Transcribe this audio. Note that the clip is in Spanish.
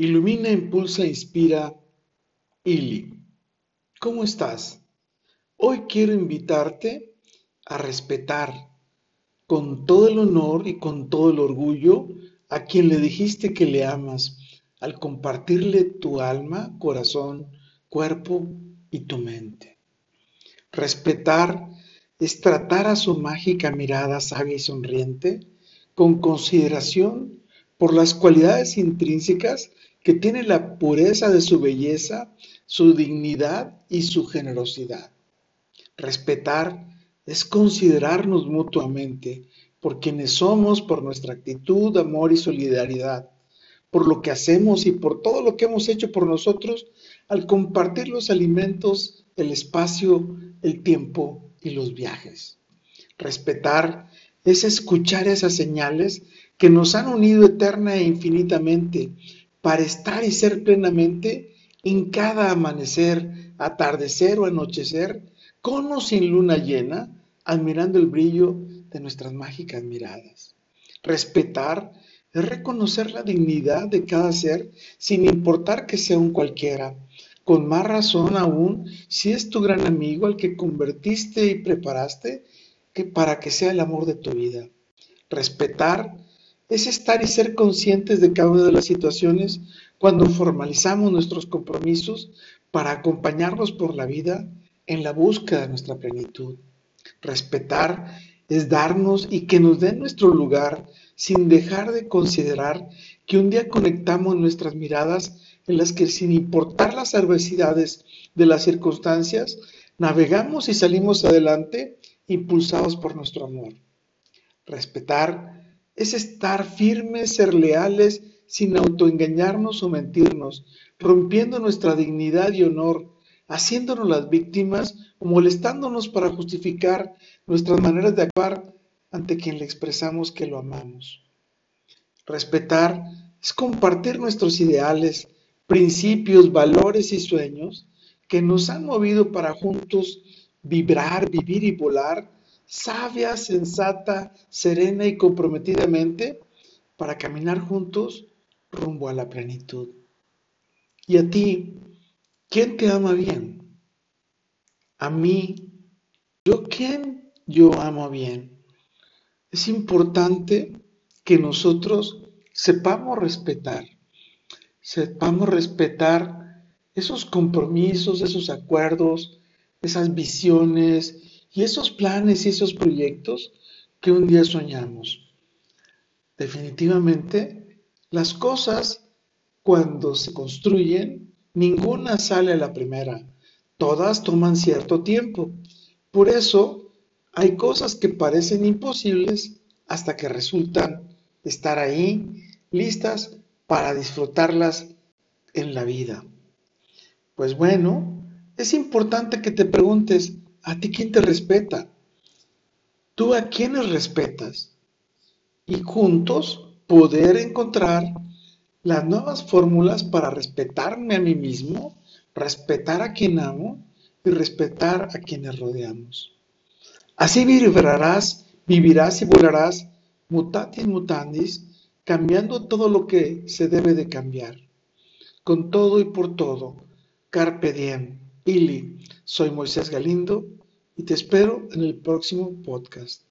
Ilumina, impulsa, inspira. Ili. ¿Cómo estás? Hoy quiero invitarte a respetar con todo el honor y con todo el orgullo a quien le dijiste que le amas al compartirle tu alma, corazón, cuerpo y tu mente. Respetar es tratar a su mágica mirada sabia y sonriente con consideración por las cualidades intrínsecas que tiene la pureza de su belleza, su dignidad y su generosidad. Respetar es considerarnos mutuamente por quienes somos, por nuestra actitud, amor y solidaridad, por lo que hacemos y por todo lo que hemos hecho por nosotros al compartir los alimentos, el espacio, el tiempo y los viajes. Respetar es escuchar esas señales que nos han unido eterna e infinitamente para estar y ser plenamente en cada amanecer, atardecer o anochecer, con o sin luna llena, admirando el brillo de nuestras mágicas miradas. Respetar es reconocer la dignidad de cada ser sin importar que sea un cualquiera, con más razón aún si es tu gran amigo al que convertiste y preparaste que para que sea el amor de tu vida. Respetar es estar y ser conscientes de cada una de las situaciones cuando formalizamos nuestros compromisos para acompañarnos por la vida en la búsqueda de nuestra plenitud. Respetar es darnos y que nos den nuestro lugar sin dejar de considerar que un día conectamos nuestras miradas en las que sin importar las adversidades de las circunstancias, navegamos y salimos adelante impulsados por nuestro amor. Respetar es estar firmes, ser leales, sin autoengañarnos o mentirnos, rompiendo nuestra dignidad y honor, haciéndonos las víctimas o molestándonos para justificar nuestras maneras de actuar ante quien le expresamos que lo amamos. Respetar es compartir nuestros ideales, principios, valores y sueños que nos han movido para juntos vibrar, vivir y volar sabia, sensata, serena y comprometidamente para caminar juntos rumbo a la plenitud. Y a ti, ¿quién te ama bien? A mí, ¿yo quién yo amo bien? Es importante que nosotros sepamos respetar, sepamos respetar esos compromisos, esos acuerdos, esas visiones, y esos planes y esos proyectos que un día soñamos. Definitivamente, las cosas cuando se construyen, ninguna sale a la primera. Todas toman cierto tiempo. Por eso, hay cosas que parecen imposibles hasta que resultan estar ahí, listas para disfrutarlas en la vida. Pues bueno, es importante que te preguntes, ¿A ti quién te respeta? ¿Tú a quiénes respetas? Y juntos poder encontrar las nuevas fórmulas para respetarme a mí mismo, respetar a quien amo y respetar a quienes rodeamos. Así vivirás, vivirás y volarás mutatis mutandis, cambiando todo lo que se debe de cambiar. Con todo y por todo, carpe diem. Ili, soy Moisés Galindo y te espero en el próximo podcast.